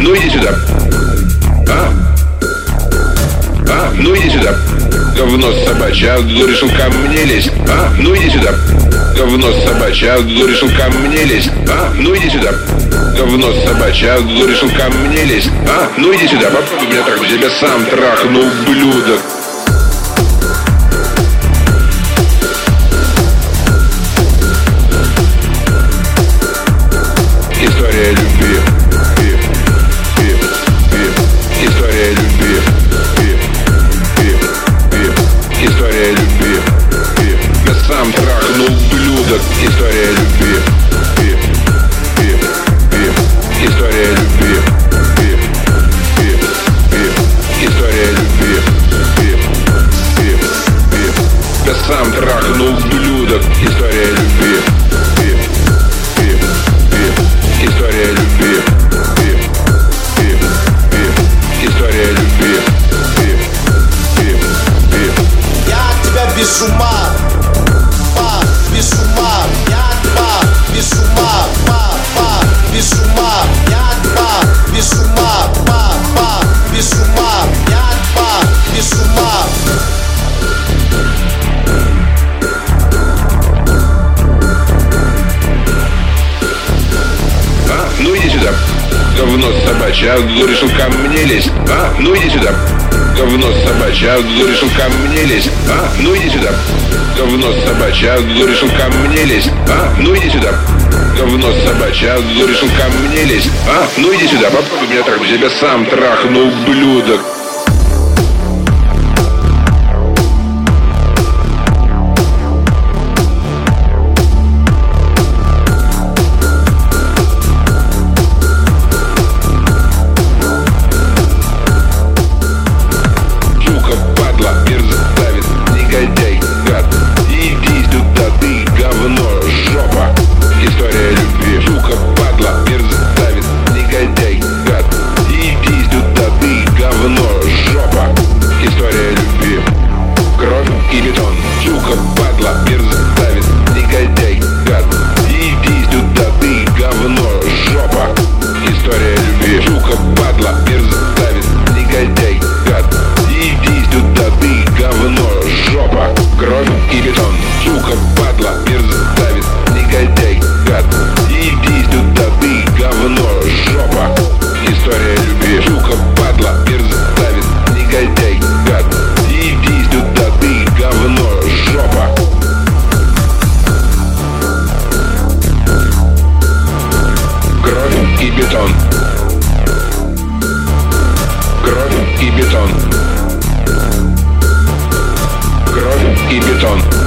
Ну иди сюда. А? А? Ну иди сюда. Говно собачье, а решил ко мне лезть. А? Ну иди сюда. Говно собачье, а решил ко мне лезть. А? Ну иди сюда. Говно собачье, а решил ко мне лезть. А? Ну иди сюда, попробуй меня трахнуть, я тебя сам трахну, ублюдок. История любви. История любви. История любви. Я от тебя без ума, па, без ума, Говно собачье, а решил ко мне лезть. А, ну иди сюда. Говно собачье, а решил ко мне лезть. А, ну иди сюда. Говно собачье, а решил ко мне лезть. А, ну иди сюда. Говно собачье, а решил ко мне лезть. А, ну иди сюда, попробуй меня трахнуть, я тебя сам трахну, ублюдок. keep it on.